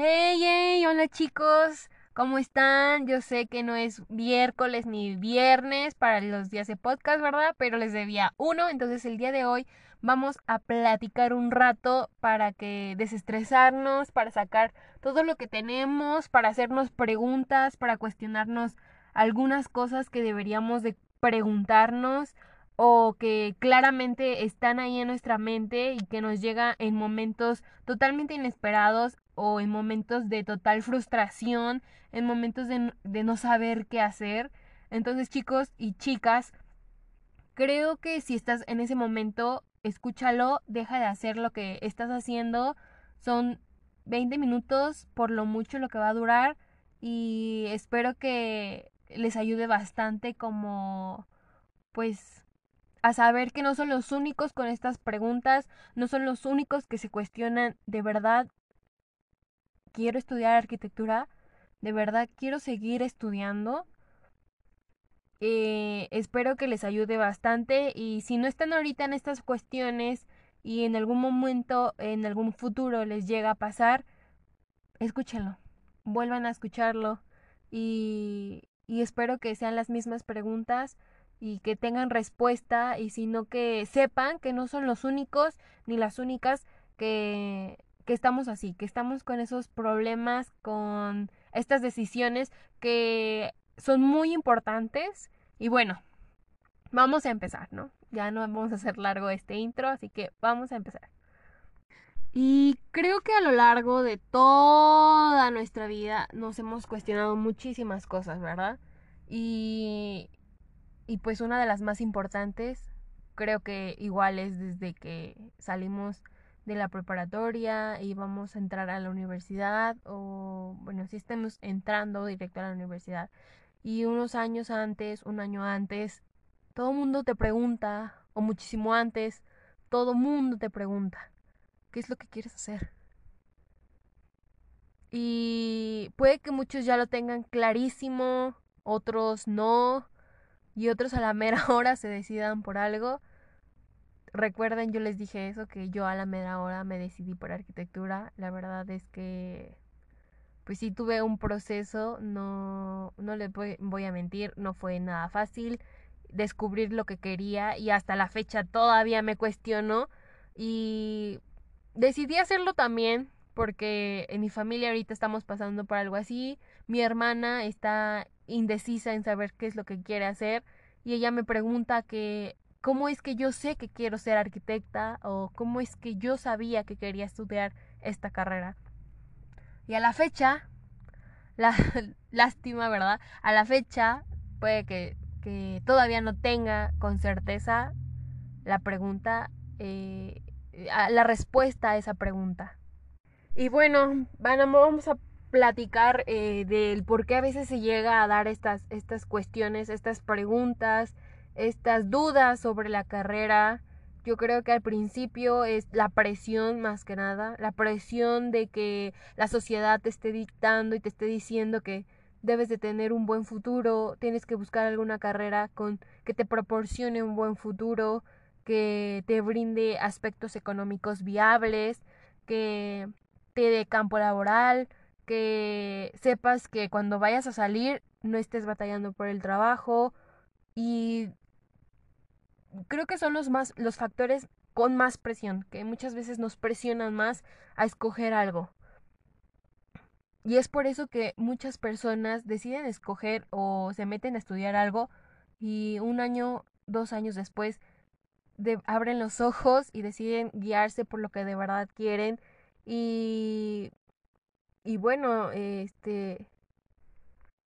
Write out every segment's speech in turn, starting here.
Hey, hey, hola chicos, ¿cómo están? Yo sé que no es miércoles ni viernes para los días de podcast, ¿verdad? Pero les debía uno, entonces el día de hoy vamos a platicar un rato para que desestresarnos, para sacar todo lo que tenemos, para hacernos preguntas, para cuestionarnos algunas cosas que deberíamos de preguntarnos o que claramente están ahí en nuestra mente y que nos llega en momentos totalmente inesperados o en momentos de total frustración, en momentos de, de no saber qué hacer. Entonces chicos y chicas, creo que si estás en ese momento, escúchalo, deja de hacer lo que estás haciendo. Son 20 minutos por lo mucho lo que va a durar y espero que les ayude bastante como pues a saber que no son los únicos con estas preguntas, no son los únicos que se cuestionan de verdad quiero estudiar arquitectura, de verdad quiero seguir estudiando. Eh, espero que les ayude bastante y si no están ahorita en estas cuestiones y en algún momento, en algún futuro les llega a pasar, escúchenlo, vuelvan a escucharlo y, y espero que sean las mismas preguntas y que tengan respuesta y sino que sepan que no son los únicos ni las únicas que, que estamos así, que estamos con esos problemas, con estas decisiones que son muy importantes y bueno, vamos a empezar, ¿no? Ya no vamos a hacer largo este intro, así que vamos a empezar. Y creo que a lo largo de toda nuestra vida nos hemos cuestionado muchísimas cosas, ¿verdad? Y, y pues una de las más importantes, creo que igual es desde que salimos de la preparatoria y vamos a entrar a la universidad o bueno, si estemos entrando directo a la universidad y unos años antes, un año antes, todo el mundo te pregunta o muchísimo antes, todo mundo te pregunta, ¿qué es lo que quieres hacer? Y puede que muchos ya lo tengan clarísimo, otros no, y otros a la mera hora se decidan por algo. Recuerden, yo les dije eso, que yo a la mera hora me decidí por arquitectura. La verdad es que, pues sí tuve un proceso, no, no les voy, a mentir, no fue nada fácil descubrir lo que quería y hasta la fecha todavía me cuestiono y decidí hacerlo también porque en mi familia ahorita estamos pasando por algo así. Mi hermana está indecisa en saber qué es lo que quiere hacer y ella me pregunta que cómo es que yo sé que quiero ser arquitecta o cómo es que yo sabía que quería estudiar esta carrera. Y a la fecha, la lástima, ¿verdad? A la fecha puede que, que todavía no tenga con certeza la pregunta, eh, la respuesta a esa pregunta. Y bueno, vamos a platicar eh, del por qué a veces se llega a dar estas, estas cuestiones, estas preguntas, estas dudas sobre la carrera. Yo creo que al principio es la presión más que nada, la presión de que la sociedad te esté dictando y te esté diciendo que debes de tener un buen futuro, tienes que buscar alguna carrera con que te proporcione un buen futuro, que te brinde aspectos económicos viables, que de campo laboral, que sepas que cuando vayas a salir no estés batallando por el trabajo y creo que son los más los factores con más presión, que muchas veces nos presionan más a escoger algo. Y es por eso que muchas personas deciden escoger o se meten a estudiar algo y un año, dos años después abren los ojos y deciden guiarse por lo que de verdad quieren y, y bueno, este...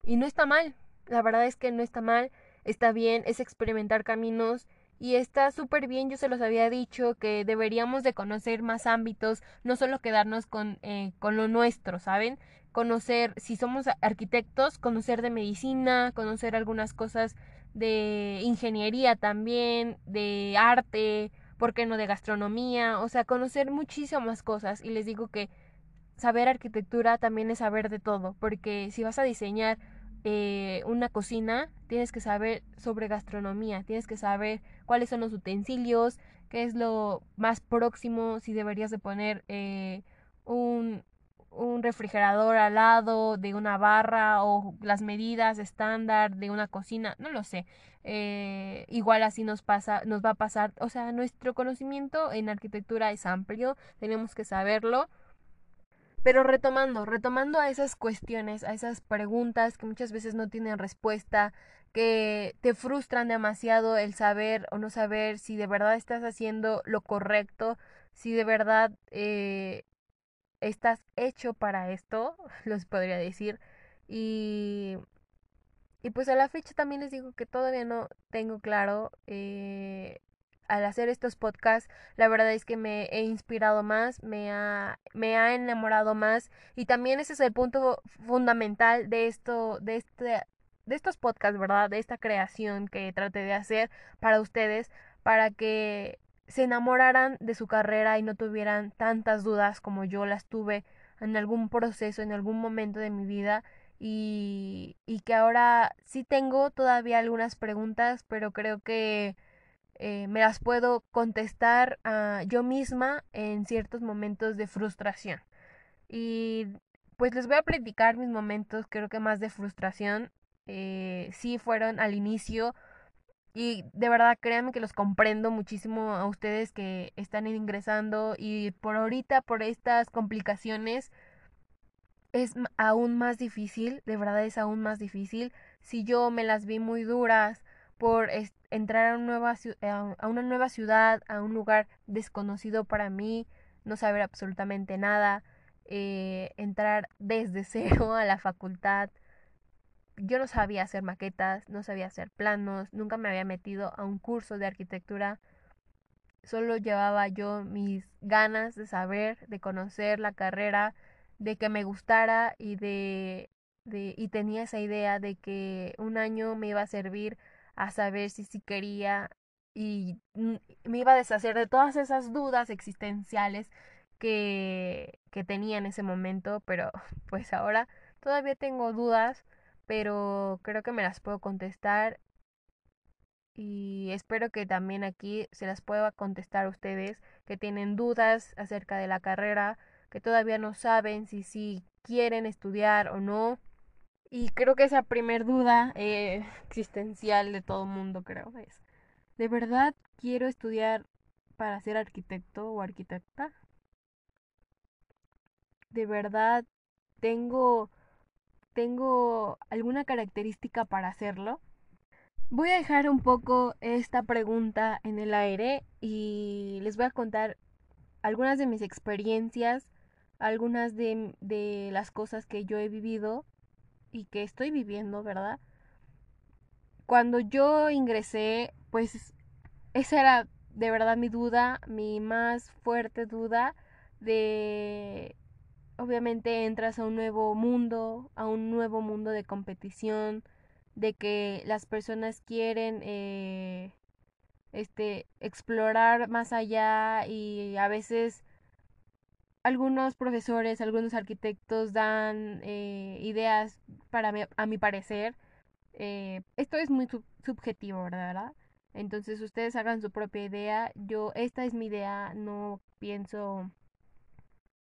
Y no está mal, la verdad es que no está mal, está bien, es experimentar caminos y está súper bien, yo se los había dicho que deberíamos de conocer más ámbitos, no solo quedarnos con, eh, con lo nuestro, ¿saben? Conocer, si somos arquitectos, conocer de medicina, conocer algunas cosas de ingeniería también, de arte, ¿por qué no de gastronomía? O sea, conocer muchísimas cosas y les digo que saber arquitectura también es saber de todo, porque si vas a diseñar eh, una cocina, tienes que saber sobre gastronomía, tienes que saber cuáles son los utensilios, qué es lo más próximo, si deberías de poner eh, un, un refrigerador al lado de una barra o las medidas estándar de una cocina, no lo sé. Eh, igual así nos pasa, nos va a pasar, o sea, nuestro conocimiento en arquitectura es amplio, tenemos que saberlo pero retomando, retomando a esas cuestiones, a esas preguntas que muchas veces no tienen respuesta, que te frustran demasiado el saber o no saber si de verdad estás haciendo lo correcto, si de verdad eh, estás hecho para esto, los podría decir. Y, y pues a la fecha también les digo que todavía no tengo claro eh, al hacer estos podcasts, la verdad es que me he inspirado más, me ha, me ha enamorado más y también ese es el punto fundamental de esto, de este, de estos podcasts, ¿verdad? De esta creación que traté de hacer para ustedes, para que se enamoraran de su carrera y no tuvieran tantas dudas como yo las tuve en algún proceso, en algún momento de mi vida y, y que ahora sí tengo todavía algunas preguntas, pero creo que eh, me las puedo contestar uh, yo misma en ciertos momentos de frustración. Y pues les voy a platicar mis momentos, creo que más de frustración. Eh, sí fueron al inicio. Y de verdad, créanme que los comprendo muchísimo a ustedes que están ingresando. Y por ahorita, por estas complicaciones, es aún más difícil. De verdad es aún más difícil. Si yo me las vi muy duras por entrar a una, nueva, a una nueva ciudad, a un lugar desconocido para mí, no saber absolutamente nada, eh, entrar desde cero a la facultad. Yo no sabía hacer maquetas, no sabía hacer planos, nunca me había metido a un curso de arquitectura. Solo llevaba yo mis ganas de saber, de conocer la carrera, de que me gustara y de, de y tenía esa idea de que un año me iba a servir a saber si sí quería y me iba a deshacer de todas esas dudas existenciales que, que tenía en ese momento, pero pues ahora todavía tengo dudas, pero creo que me las puedo contestar. Y espero que también aquí se las pueda contestar a ustedes que tienen dudas acerca de la carrera, que todavía no saben si sí quieren estudiar o no y creo que esa primer duda eh, existencial de todo mundo, creo, es, ¿de verdad quiero estudiar para ser arquitecto o arquitecta? ¿De verdad tengo, tengo alguna característica para hacerlo? Voy a dejar un poco esta pregunta en el aire y les voy a contar algunas de mis experiencias, algunas de, de las cosas que yo he vivido y que estoy viviendo, ¿verdad? Cuando yo ingresé, pues esa era de verdad mi duda, mi más fuerte duda de obviamente entras a un nuevo mundo, a un nuevo mundo de competición, de que las personas quieren eh, este explorar más allá y a veces algunos profesores, algunos arquitectos dan eh, ideas para a mi parecer. Eh, esto es muy subjetivo, ¿verdad? Entonces ustedes hagan su propia idea. Yo, esta es mi idea, no pienso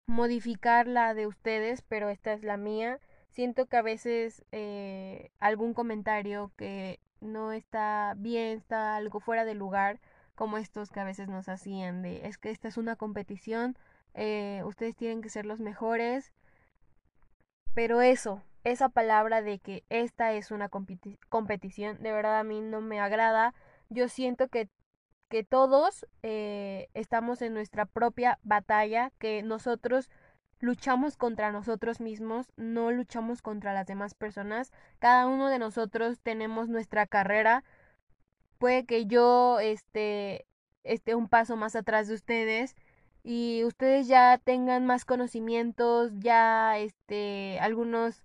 modificar la de ustedes, pero esta es la mía. Siento que a veces eh, algún comentario que no está bien, está algo fuera de lugar, como estos que a veces nos hacían de es que esta es una competición, eh, ustedes tienen que ser los mejores. Pero eso, esa palabra de que esta es una competición, de verdad a mí no me agrada. Yo siento que, que todos eh, estamos en nuestra propia batalla, que nosotros luchamos contra nosotros mismos, no luchamos contra las demás personas. Cada uno de nosotros tenemos nuestra carrera puede que yo esté, esté un paso más atrás de ustedes y ustedes ya tengan más conocimientos, ya este, algunos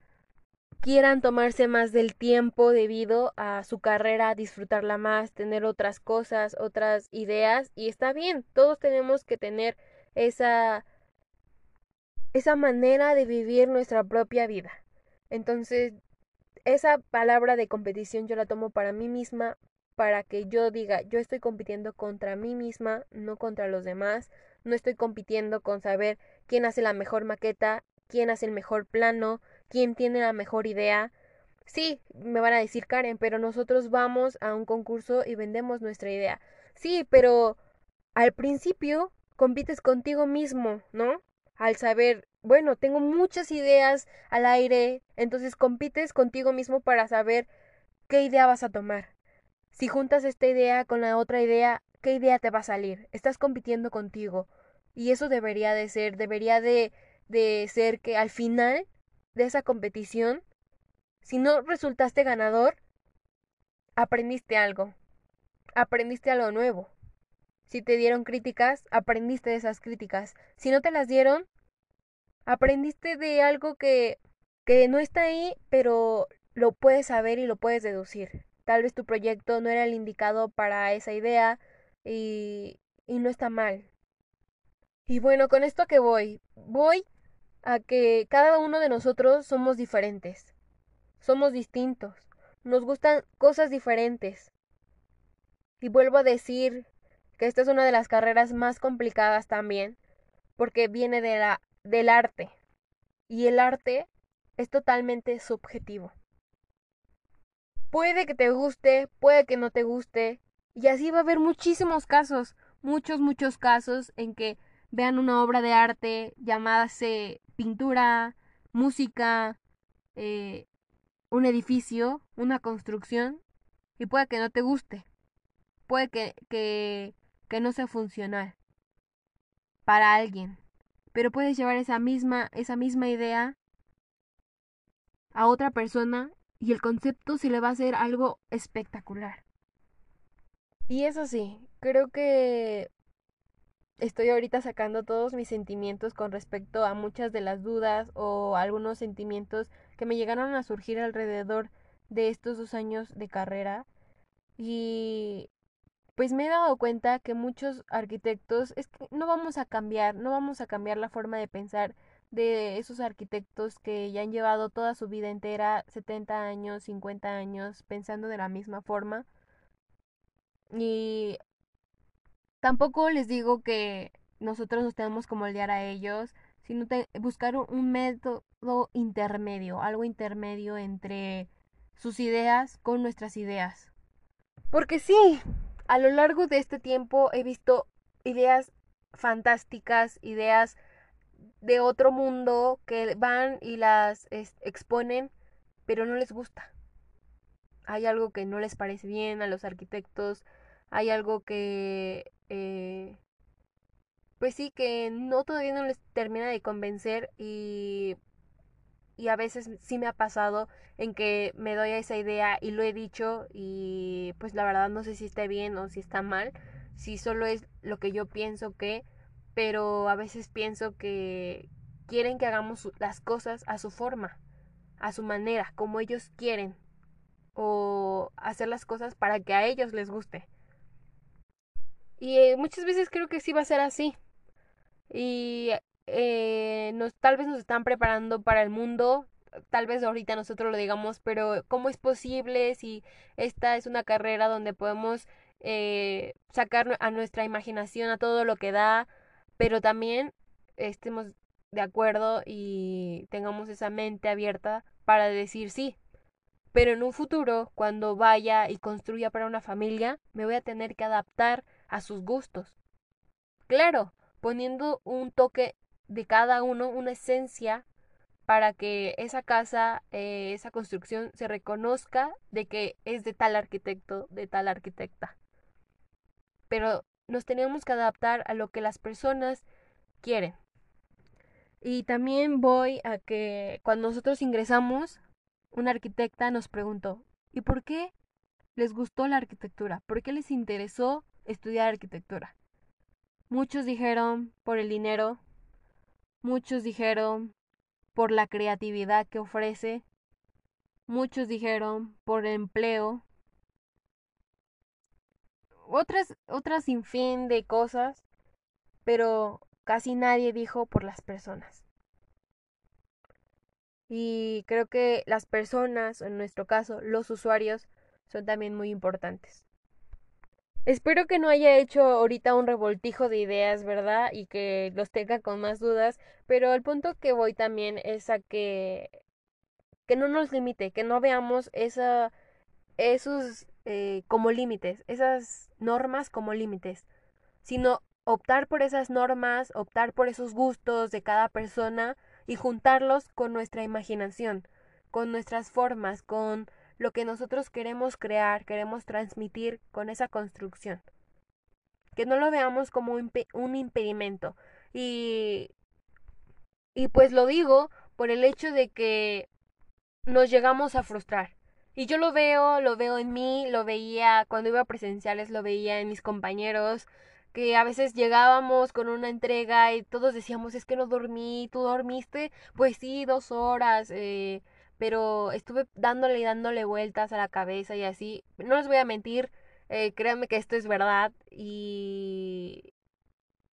quieran tomarse más del tiempo debido a su carrera, disfrutarla más, tener otras cosas, otras ideas y está bien, todos tenemos que tener esa esa manera de vivir nuestra propia vida. Entonces, esa palabra de competición yo la tomo para mí misma, para que yo diga, yo estoy compitiendo contra mí misma, no contra los demás, no estoy compitiendo con saber quién hace la mejor maqueta, quién hace el mejor plano, quién tiene la mejor idea. Sí, me van a decir Karen, pero nosotros vamos a un concurso y vendemos nuestra idea. Sí, pero al principio compites contigo mismo, ¿no? Al saber, bueno, tengo muchas ideas al aire, entonces compites contigo mismo para saber qué idea vas a tomar. Si juntas esta idea con la otra idea, ¿qué idea te va a salir? Estás compitiendo contigo. Y eso debería de ser, debería de, de ser que al final de esa competición, si no resultaste ganador, aprendiste algo. Aprendiste algo nuevo. Si te dieron críticas, aprendiste de esas críticas. Si no te las dieron, aprendiste de algo que, que no está ahí, pero lo puedes saber y lo puedes deducir. Tal vez tu proyecto no era el indicado para esa idea y, y no está mal. Y bueno, con esto que voy, voy a que cada uno de nosotros somos diferentes, somos distintos, nos gustan cosas diferentes. Y vuelvo a decir que esta es una de las carreras más complicadas también, porque viene de la, del arte. Y el arte es totalmente subjetivo. Puede que te guste, puede que no te guste. Y así va a haber muchísimos casos, muchos, muchos casos en que vean una obra de arte llamada pintura, música, eh, un edificio, una construcción, y puede que no te guste. Puede que, que, que no sea funcional para alguien. Pero puedes llevar esa misma, esa misma idea a otra persona y el concepto se le va a hacer algo espectacular. Y eso sí, creo que estoy ahorita sacando todos mis sentimientos con respecto a muchas de las dudas o algunos sentimientos que me llegaron a surgir alrededor de estos dos años de carrera. Y pues me he dado cuenta que muchos arquitectos es que no vamos a cambiar, no vamos a cambiar la forma de pensar de esos arquitectos que ya han llevado toda su vida entera, 70 años, 50 años, pensando de la misma forma. Y tampoco les digo que nosotros nos tenemos que moldear a ellos, sino buscar un método intermedio, algo intermedio entre sus ideas con nuestras ideas. Porque sí, a lo largo de este tiempo he visto ideas fantásticas, ideas de otro mundo que van y las exponen, pero no les gusta. Hay algo que no les parece bien a los arquitectos, hay algo que, eh, pues sí, que no todavía no les termina de convencer y, y a veces sí me ha pasado en que me doy a esa idea y lo he dicho y pues la verdad no sé si está bien o si está mal, si solo es lo que yo pienso que pero a veces pienso que quieren que hagamos las cosas a su forma, a su manera, como ellos quieren, o hacer las cosas para que a ellos les guste. Y eh, muchas veces creo que sí va a ser así. Y eh, nos, tal vez nos están preparando para el mundo, tal vez ahorita nosotros lo digamos, pero ¿cómo es posible si esta es una carrera donde podemos eh, sacar a nuestra imaginación a todo lo que da, pero también estemos de acuerdo y tengamos esa mente abierta para decir sí. Pero en un futuro, cuando vaya y construya para una familia, me voy a tener que adaptar a sus gustos. Claro, poniendo un toque de cada uno, una esencia para que esa casa, eh, esa construcción se reconozca de que es de tal arquitecto, de tal arquitecta. Pero nos tenemos que adaptar a lo que las personas quieren. Y también voy a que cuando nosotros ingresamos, una arquitecta nos preguntó, ¿y por qué les gustó la arquitectura? ¿Por qué les interesó estudiar arquitectura? Muchos dijeron por el dinero, muchos dijeron por la creatividad que ofrece, muchos dijeron por el empleo, otras, otras sin fin de cosas, pero casi nadie dijo por las personas. Y creo que las personas, en nuestro caso, los usuarios, son también muy importantes. Espero que no haya hecho ahorita un revoltijo de ideas, ¿verdad? Y que los tenga con más dudas, pero el punto que voy también es a que que no nos limite, que no veamos esa esos eh, como límites, esas normas como límites, sino optar por esas normas, optar por esos gustos de cada persona y juntarlos con nuestra imaginación, con nuestras formas, con lo que nosotros queremos crear, queremos transmitir con esa construcción. Que no lo veamos como un, impedimento. Y, y pues lo digo por el hecho de que nos llegamos a frustrar. Y yo lo veo, lo veo en mí, lo veía cuando iba a presenciales, lo veía en mis compañeros, que a veces llegábamos con una entrega y todos decíamos, es que no dormí, ¿tú dormiste? Pues sí, dos horas, eh, pero estuve dándole y dándole vueltas a la cabeza y así. No les voy a mentir, eh, créanme que esto es verdad y...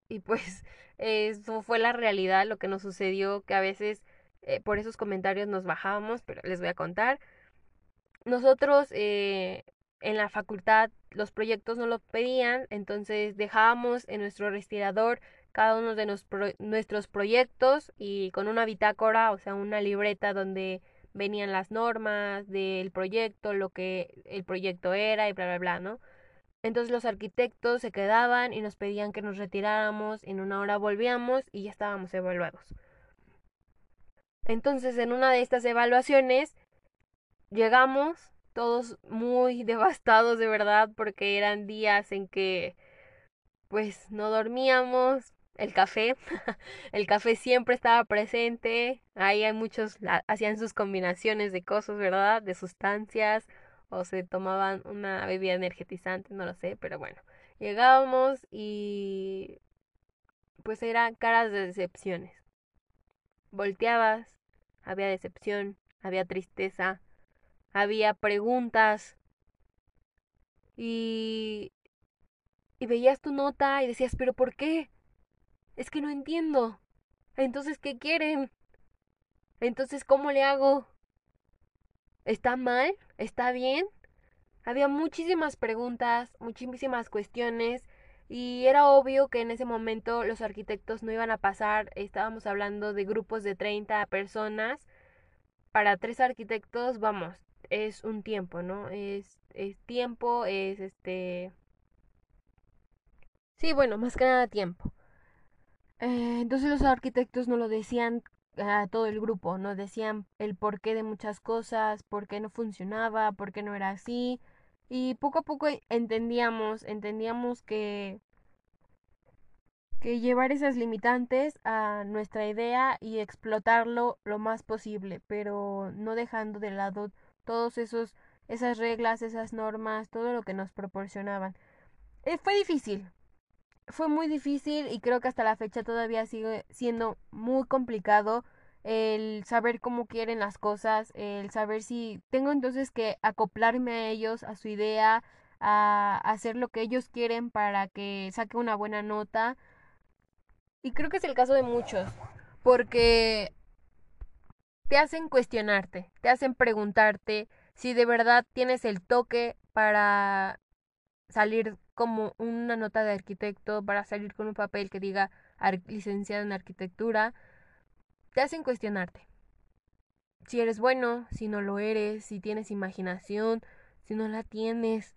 Y pues eso fue la realidad, lo que nos sucedió, que a veces eh, por esos comentarios nos bajábamos, pero les voy a contar. Nosotros eh, en la facultad los proyectos no lo pedían, entonces dejábamos en nuestro respirador cada uno de nuestros proyectos y con una bitácora, o sea, una libreta donde venían las normas del proyecto, lo que el proyecto era y bla, bla, bla, ¿no? Entonces los arquitectos se quedaban y nos pedían que nos retiráramos, en una hora volvíamos y ya estábamos evaluados. Entonces en una de estas evaluaciones llegamos todos muy devastados de verdad porque eran días en que pues no dormíamos, el café, el café siempre estaba presente, ahí hay muchos hacían sus combinaciones de cosas, ¿verdad? De sustancias o se tomaban una bebida energetizante, no lo sé, pero bueno, llegábamos y pues eran caras de decepciones. Volteabas, había decepción, había tristeza, había preguntas y, y veías tu nota y decías, pero ¿por qué? Es que no entiendo. Entonces, ¿qué quieren? Entonces, ¿cómo le hago? ¿Está mal? ¿Está bien? Había muchísimas preguntas, muchísimas cuestiones y era obvio que en ese momento los arquitectos no iban a pasar, estábamos hablando de grupos de 30 personas. Para tres arquitectos, vamos, es un tiempo, ¿no? Es, es tiempo, es este... Sí, bueno, más que nada tiempo. Eh, entonces los arquitectos no lo decían a todo el grupo, no decían el porqué de muchas cosas, por qué no funcionaba, por qué no era así. Y poco a poco entendíamos, entendíamos que que llevar esas limitantes a nuestra idea y explotarlo lo más posible, pero no dejando de lado todos esos esas reglas, esas normas, todo lo que nos proporcionaban. Eh, fue difícil. Fue muy difícil y creo que hasta la fecha todavía sigue siendo muy complicado el saber cómo quieren las cosas, el saber si tengo entonces que acoplarme a ellos, a su idea, a hacer lo que ellos quieren para que saque una buena nota. Y creo que es el caso de muchos, porque te hacen cuestionarte, te hacen preguntarte si de verdad tienes el toque para salir como una nota de arquitecto, para salir con un papel que diga licenciado en arquitectura, te hacen cuestionarte. Si eres bueno, si no lo eres, si tienes imaginación, si no la tienes.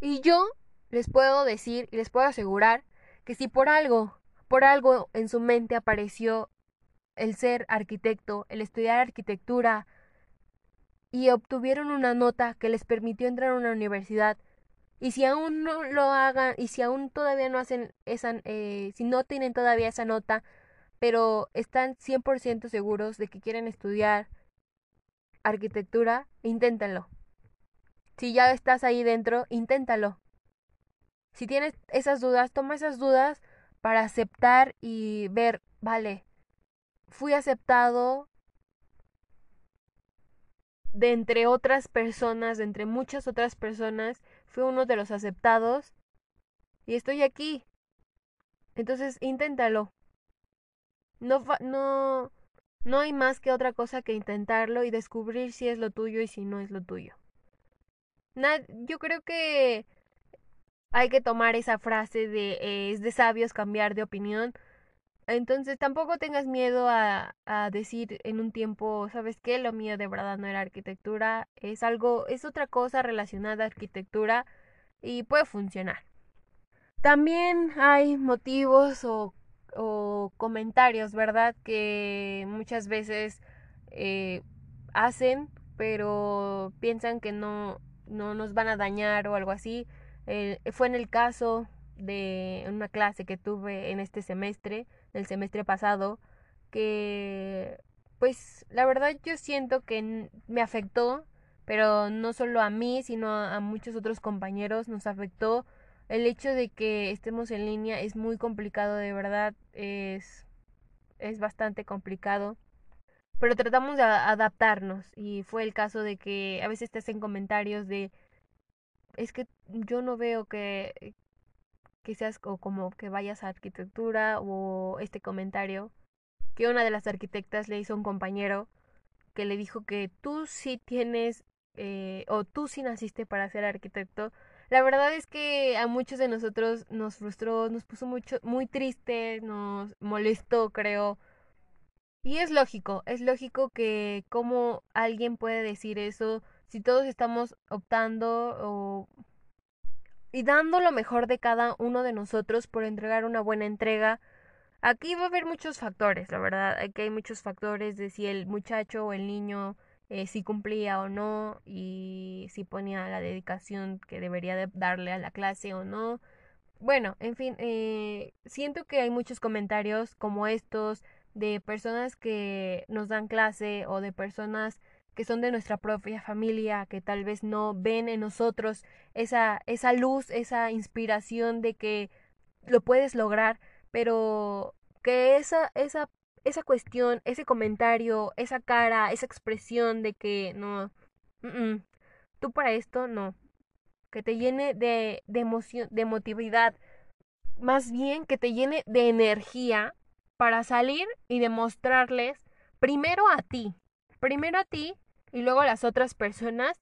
Y yo les puedo decir y les puedo asegurar que si por algo, por algo en su mente apareció el ser arquitecto, el estudiar arquitectura y obtuvieron una nota que les permitió entrar a una universidad. Y si aún no lo hagan, y si aún todavía no hacen esa, eh, si no tienen todavía esa nota, pero están 100% seguros de que quieren estudiar arquitectura, inténtenlo. Si ya estás ahí dentro, inténtalo. Si tienes esas dudas, toma esas dudas para aceptar y ver, vale, fui aceptado de entre otras personas, de entre muchas otras personas, fui uno de los aceptados y estoy aquí. Entonces, inténtalo. No, no, no hay más que otra cosa que intentarlo y descubrir si es lo tuyo y si no es lo tuyo. yo creo que hay que tomar esa frase de es de sabios cambiar de opinión. Entonces tampoco tengas miedo a, a decir en un tiempo, ¿sabes qué? Lo mío de verdad no era arquitectura, es algo, es otra cosa relacionada a arquitectura y puede funcionar. También hay motivos o, comentarios, ¿verdad? Que muchas veces eh, hacen, pero piensan que no, no nos van a dañar o algo así. Eh, fue en el caso de una clase que tuve en este semestre, el semestre pasado, que pues la verdad yo siento que me afectó, pero no solo a mí, sino a muchos otros compañeros nos afectó el hecho de que estemos en línea es muy complicado, de verdad, es, es bastante complicado. Pero tratamos de adaptarnos y fue el caso de que a veces te hacen comentarios de es que yo no veo que, que seas o como que vayas a arquitectura o este comentario que una de las arquitectas le hizo a un compañero que le dijo que tú sí tienes eh, o tú sí naciste para ser arquitecto. La verdad es que a muchos de nosotros nos frustró, nos puso mucho, muy triste, nos molestó, creo. Y es lógico, es lógico que como alguien puede decir eso si todos estamos optando o y dando lo mejor de cada uno de nosotros por entregar una buena entrega. Aquí va a haber muchos factores, la verdad. Aquí hay muchos factores de si el muchacho o el niño eh, si cumplía o no y si ponía la dedicación que debería de darle a la clase o no. Bueno, en fin, eh, siento que hay muchos comentarios como estos de personas que nos dan clase o de personas que son de nuestra propia familia, que tal vez no ven en nosotros esa, esa luz, esa inspiración de que lo puedes lograr, pero que esa, esa, esa cuestión, ese comentario, esa cara, esa expresión de que no, tú para esto no, que te llene de, de emoción, de emotividad, más bien que te llene de energía para salir y demostrarles primero a ti, primero a ti y luego a las otras personas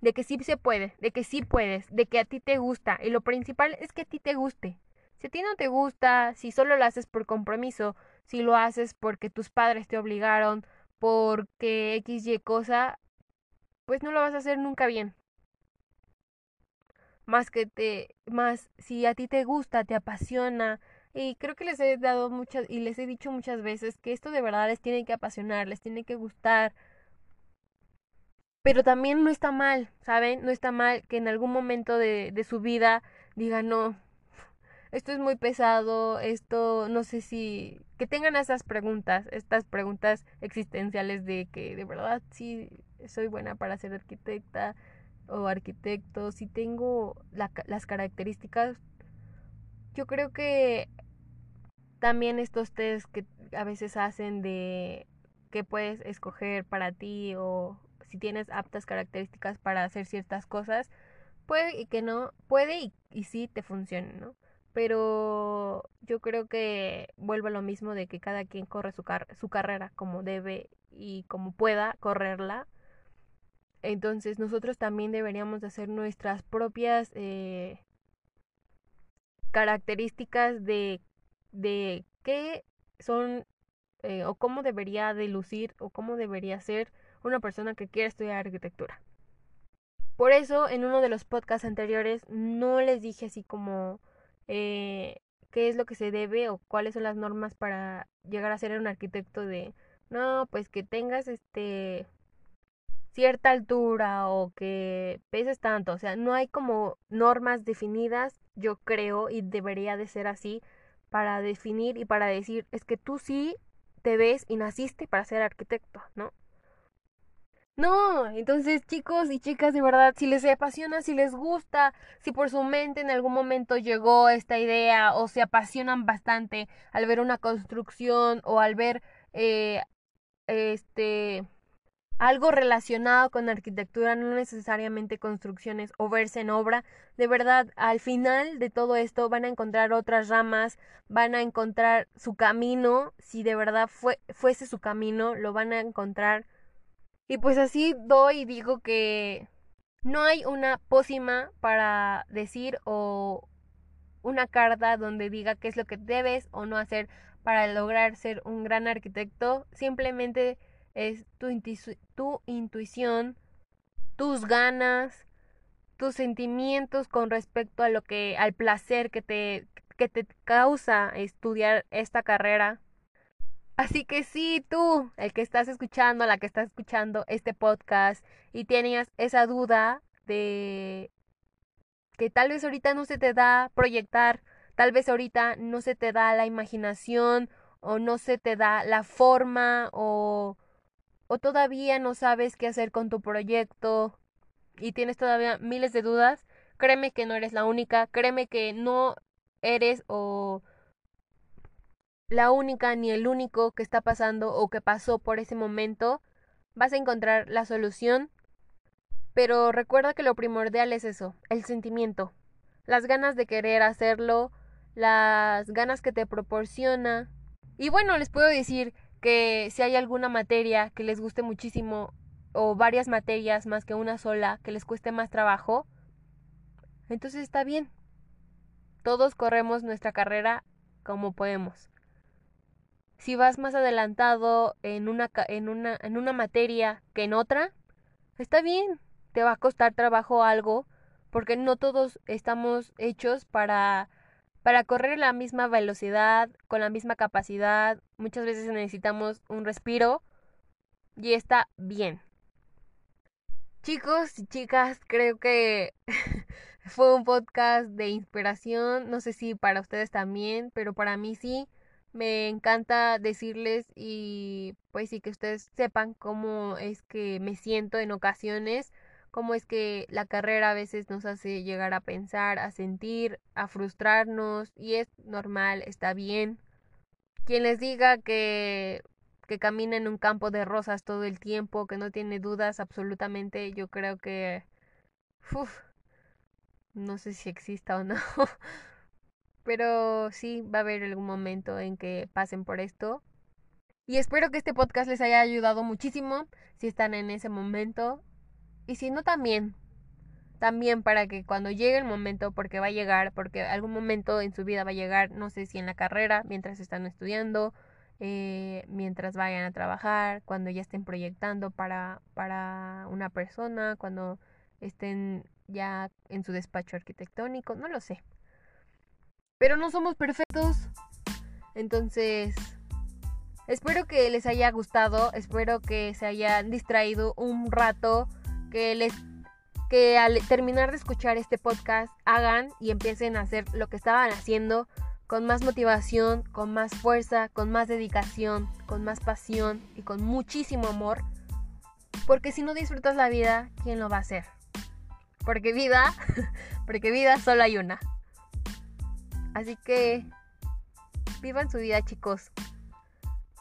de que sí se puede, de que sí puedes, de que a ti te gusta. Y lo principal es que a ti te guste. Si a ti no te gusta, si solo lo haces por compromiso, si lo haces porque tus padres te obligaron, porque X y cosa, pues no lo vas a hacer nunca bien. Más que te, más si a ti te gusta, te apasiona, y creo que les he dado muchas, y les he dicho muchas veces que esto de verdad les tiene que apasionar, les tiene que gustar, pero también no está mal, ¿saben? No está mal que en algún momento de, de su vida diga no, esto es muy pesado, esto no sé si que tengan esas preguntas, estas preguntas existenciales de que de verdad sí soy buena para ser arquitecta o arquitecto, si tengo las características. Yo creo que también estos test que a veces hacen de qué puedes escoger para ti o si tienes aptas características para hacer ciertas cosas, puede y que no, puede y, sí te funcione, ¿no? Pero yo creo que vuelve a lo mismo de que cada quien corre su, su carrera como debe y como pueda correrla. Entonces nosotros también deberíamos hacer nuestras propias eh, características de, de qué son eh, o cómo debería de lucir o cómo debería ser una persona que quiere estudiar arquitectura. Por eso en uno de los podcasts anteriores no les dije así como eh, qué es lo que se debe o cuáles son las normas para llegar a ser un arquitecto de no, pues que tengas este cierta altura o que peses tanto, o sea, no hay como normas definidas, yo creo, y debería de ser así para definir y para decir, es que tú sí te ves y naciste para ser arquitecto, ¿no? No, entonces chicos y chicas, de verdad, si les apasiona, si les gusta, si por su mente en algún momento llegó esta idea o se apasionan bastante al ver una construcción o al ver eh, este algo relacionado con arquitectura, no necesariamente construcciones o verse en obra. De verdad, al final de todo esto van a encontrar otras ramas, van a encontrar su camino, si de verdad fue, fuese su camino, lo van a encontrar. Y pues así doy y digo que no hay una pócima para decir o una carta donde diga qué es lo que debes o no hacer para lograr ser un gran arquitecto. Simplemente es tu, tu intuición, tus ganas, tus sentimientos con respecto a lo que, al placer que te, que te causa estudiar esta carrera. Así que sí, tú, el que estás escuchando, la que estás escuchando este podcast y tienes esa duda de que tal vez ahorita no se te da proyectar, tal vez ahorita no se te da la imaginación o no se te da la forma o o todavía no sabes qué hacer con tu proyecto y tienes todavía miles de dudas, créeme que no eres la única, créeme que no eres o la única ni el único que está pasando o que pasó por ese momento, vas a encontrar la solución. Pero recuerda que lo primordial es eso, el sentimiento, las ganas de querer hacerlo, las ganas que te proporciona. Y bueno, les puedo decir que si hay alguna materia que les guste muchísimo o varias materias más que una sola que les cueste más trabajo, entonces está bien. Todos corremos nuestra carrera como podemos. Si vas más adelantado en una, en una, en una materia que en otra, está bien. Te va a costar trabajo algo porque no todos estamos hechos para para correr la misma velocidad, con la misma capacidad, muchas veces necesitamos un respiro y está bien. Chicos y chicas, creo que fue un podcast de inspiración, no sé si para ustedes también, pero para mí sí. Me encanta decirles y pues sí que ustedes sepan cómo es que me siento en ocasiones cómo es que la carrera a veces nos hace llegar a pensar, a sentir, a frustrarnos y es normal, está bien. Quien les diga que que camina en un campo de rosas todo el tiempo, que no tiene dudas absolutamente, yo creo que no sé si exista o no. Pero sí va a haber algún momento en que pasen por esto. Y espero que este podcast les haya ayudado muchísimo si están en ese momento y si no, también. También para que cuando llegue el momento, porque va a llegar, porque algún momento en su vida va a llegar, no sé si en la carrera, mientras están estudiando, eh, mientras vayan a trabajar, cuando ya estén proyectando para, para una persona, cuando estén ya en su despacho arquitectónico, no lo sé. Pero no somos perfectos. Entonces, espero que les haya gustado, espero que se hayan distraído un rato que les que al terminar de escuchar este podcast hagan y empiecen a hacer lo que estaban haciendo con más motivación, con más fuerza, con más dedicación, con más pasión y con muchísimo amor. Porque si no disfrutas la vida, ¿quién lo va a hacer? Porque vida, porque vida solo hay una. Así que vivan su vida, chicos.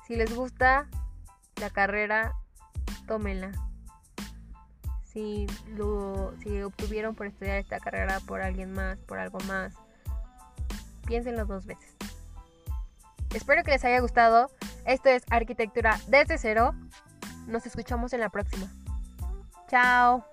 Si les gusta la carrera, tómenla si lo obtuvieron por estudiar esta carrera por alguien más, por algo más, piénsenlo dos veces. Espero que les haya gustado. Esto es Arquitectura desde cero. Nos escuchamos en la próxima. Chao.